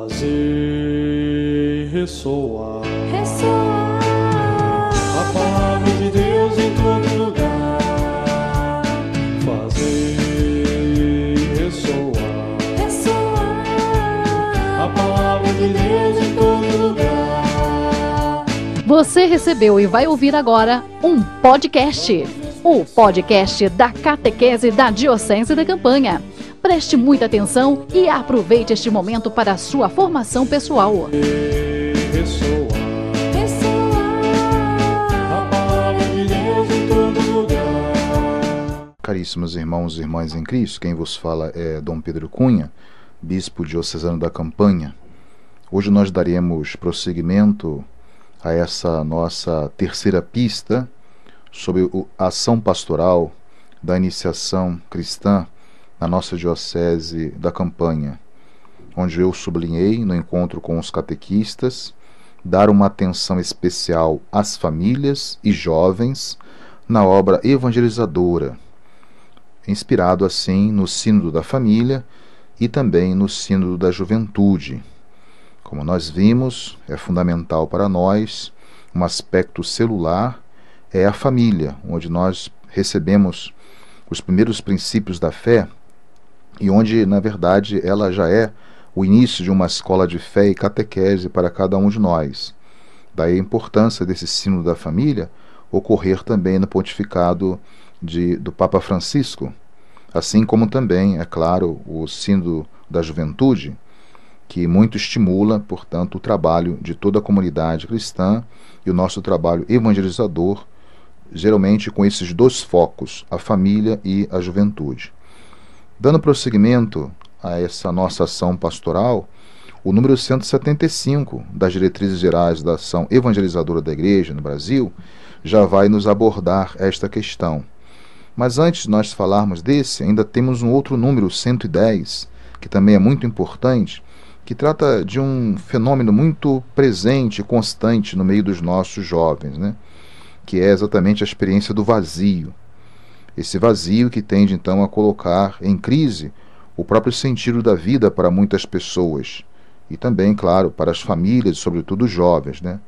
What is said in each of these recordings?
Fazer ressoar ressoar a palavra de Deus em todo lugar. Fazer ressoar ressoar a palavra de Deus em todo lugar. Você recebeu e vai ouvir agora um podcast. O podcast da Catequese da Diocese da Campanha. Preste muita atenção e aproveite este momento para a sua formação pessoal. Caríssimos irmãos e irmãs em Cristo, quem vos fala é Dom Pedro Cunha, bispo diocesano da Campanha. Hoje nós daremos prosseguimento a essa nossa terceira pista sobre a ação pastoral da iniciação cristã na nossa diocese da Campanha, onde eu sublinhei no encontro com os catequistas dar uma atenção especial às famílias e jovens na obra evangelizadora inspirado assim no Sínodo da Família e também no Sínodo da Juventude. Como nós vimos, é fundamental para nós um aspecto celular é a família, onde nós recebemos os primeiros princípios da fé e onde, na verdade, ela já é o início de uma escola de fé e catequese para cada um de nós. Daí a importância desse sínodo da família ocorrer também no pontificado de, do Papa Francisco, assim como também, é claro, o sínodo da juventude, que muito estimula, portanto, o trabalho de toda a comunidade cristã e o nosso trabalho evangelizador, geralmente com esses dois focos, a família e a juventude. Dando prosseguimento a essa nossa ação pastoral, o número 175 das diretrizes gerais da ação evangelizadora da Igreja no Brasil já vai nos abordar esta questão. Mas antes de nós falarmos desse, ainda temos um outro número 110, que também é muito importante, que trata de um fenômeno muito presente e constante no meio dos nossos jovens, né? que é exatamente a experiência do vazio. Esse vazio que tende então a colocar em crise o próprio sentido da vida para muitas pessoas e também, claro, para as famílias, sobretudo jovens, né?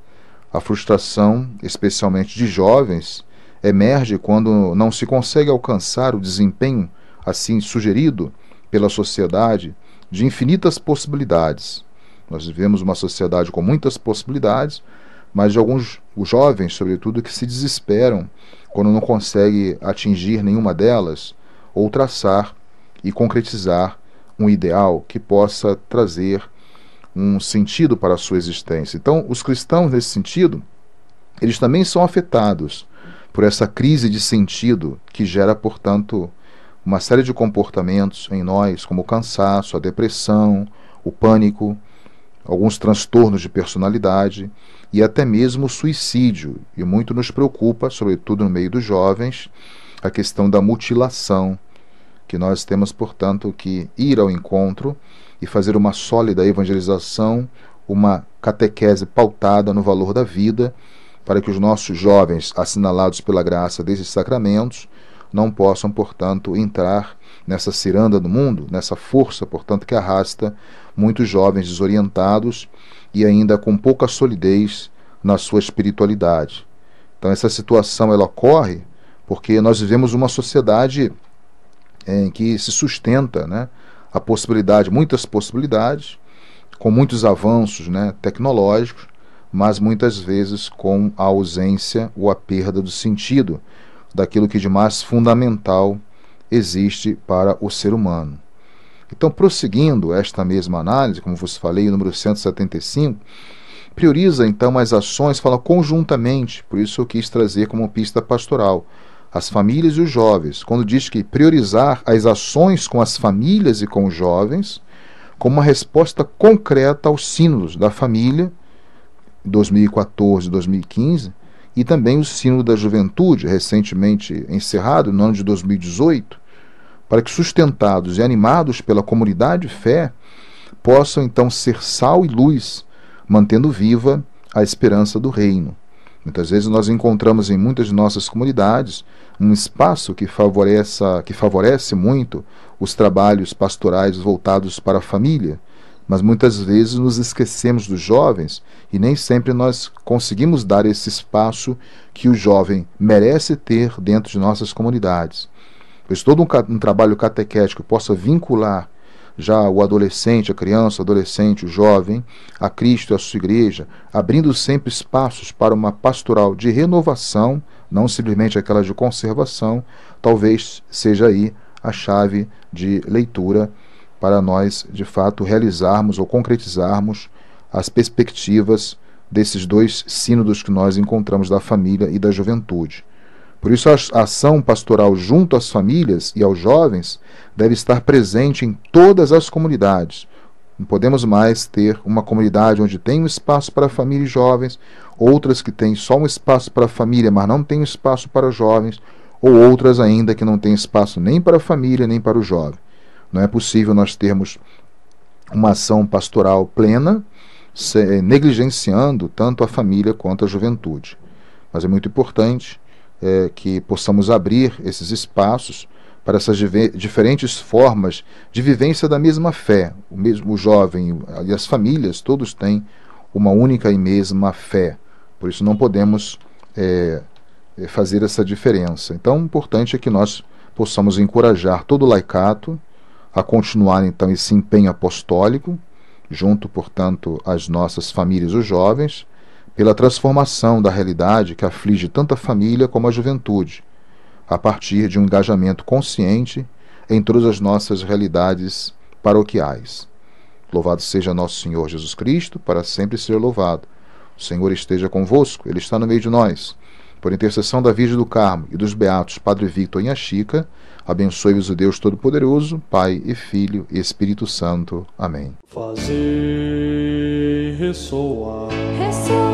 A frustração, especialmente de jovens, emerge quando não se consegue alcançar o desempenho assim sugerido pela sociedade de infinitas possibilidades. Nós vivemos uma sociedade com muitas possibilidades, mas de alguns jovens, sobretudo, que se desesperam quando não conseguem atingir nenhuma delas ou traçar e concretizar um ideal que possa trazer um sentido para a sua existência. Então, os cristãos, nesse sentido, eles também são afetados por essa crise de sentido que gera, portanto, uma série de comportamentos em nós, como o cansaço, a depressão, o pânico, alguns transtornos de personalidade e até mesmo suicídio. E muito nos preocupa, sobretudo no meio dos jovens, a questão da mutilação, que nós temos, portanto, que ir ao encontro e fazer uma sólida evangelização, uma catequese pautada no valor da vida, para que os nossos jovens, assinalados pela graça desses sacramentos, não possam, portanto, entrar nessa ciranda do mundo, nessa força, portanto, que arrasta muitos jovens desorientados e ainda com pouca solidez na sua espiritualidade. Então essa situação ela ocorre porque nós vivemos uma sociedade em que se sustenta, né, a possibilidade, muitas possibilidades, com muitos avanços, né, tecnológicos, mas muitas vezes com a ausência ou a perda do sentido daquilo que de mais fundamental existe para o ser humano. Então, prosseguindo esta mesma análise, como vos falei, o número 175, prioriza então as ações, fala conjuntamente, por isso eu quis trazer como pista pastoral as famílias e os jovens, quando diz que priorizar as ações com as famílias e com os jovens, como uma resposta concreta aos sínodos da família, 2014 e 2015, e também o sínodo da juventude, recentemente encerrado, no ano de 2018, para que sustentados e animados pela comunidade de fé, possam então ser sal e luz, mantendo viva a esperança do reino. Muitas vezes nós encontramos em muitas de nossas comunidades um espaço que, favoreça, que favorece muito os trabalhos pastorais voltados para a família, mas muitas vezes nos esquecemos dos jovens e nem sempre nós conseguimos dar esse espaço que o jovem merece ter dentro de nossas comunidades. Pois todo um, um trabalho catequético possa vincular já o adolescente, a criança, o adolescente, o jovem, a Cristo e a sua igreja, abrindo sempre espaços para uma pastoral de renovação, não simplesmente aquela de conservação, talvez seja aí a chave de leitura para nós, de fato, realizarmos ou concretizarmos as perspectivas desses dois sínodos que nós encontramos da família e da juventude. Por isso, a ação pastoral junto às famílias e aos jovens deve estar presente em todas as comunidades. Não podemos mais ter uma comunidade onde tem um espaço para família e jovens, outras que têm só um espaço para a família, mas não tem espaço para jovens, ou outras ainda que não têm espaço nem para a família nem para o jovem. Não é possível nós termos uma ação pastoral plena, negligenciando tanto a família quanto a juventude. Mas é muito importante é, que possamos abrir esses espaços para essas diferentes formas de vivência da mesma fé. O mesmo jovem e as famílias, todos têm uma única e mesma fé. Por isso não podemos é fazer essa diferença. Então, o importante é que nós possamos encorajar todo o laicato, a continuar então esse empenho apostólico, junto, portanto, às nossas famílias, os jovens, pela transformação da realidade que aflige tanto a família como a juventude, a partir de um engajamento consciente em todas as nossas realidades paroquiais. Louvado seja nosso Senhor Jesus Cristo, para sempre ser louvado. O Senhor esteja convosco, Ele está no meio de nós. Por intercessão da Virgem do Carmo e dos Beatos Padre Victor e a Chica, Abençoe-vos o Deus Todo-Poderoso, Pai e Filho e Espírito Santo. Amém. Fazer ressoar, ressoar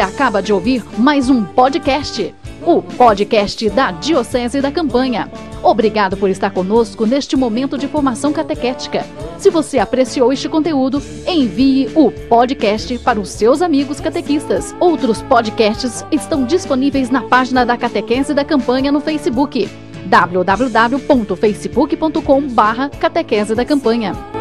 acaba de ouvir mais um podcast, o podcast da Diocese da Campanha. Obrigado por estar conosco neste momento de formação catequética. Se você apreciou este conteúdo, envie o podcast para os seus amigos catequistas. Outros podcasts estão disponíveis na página da Catequese da Campanha no Facebook www.facebook.com/catequese da campanha.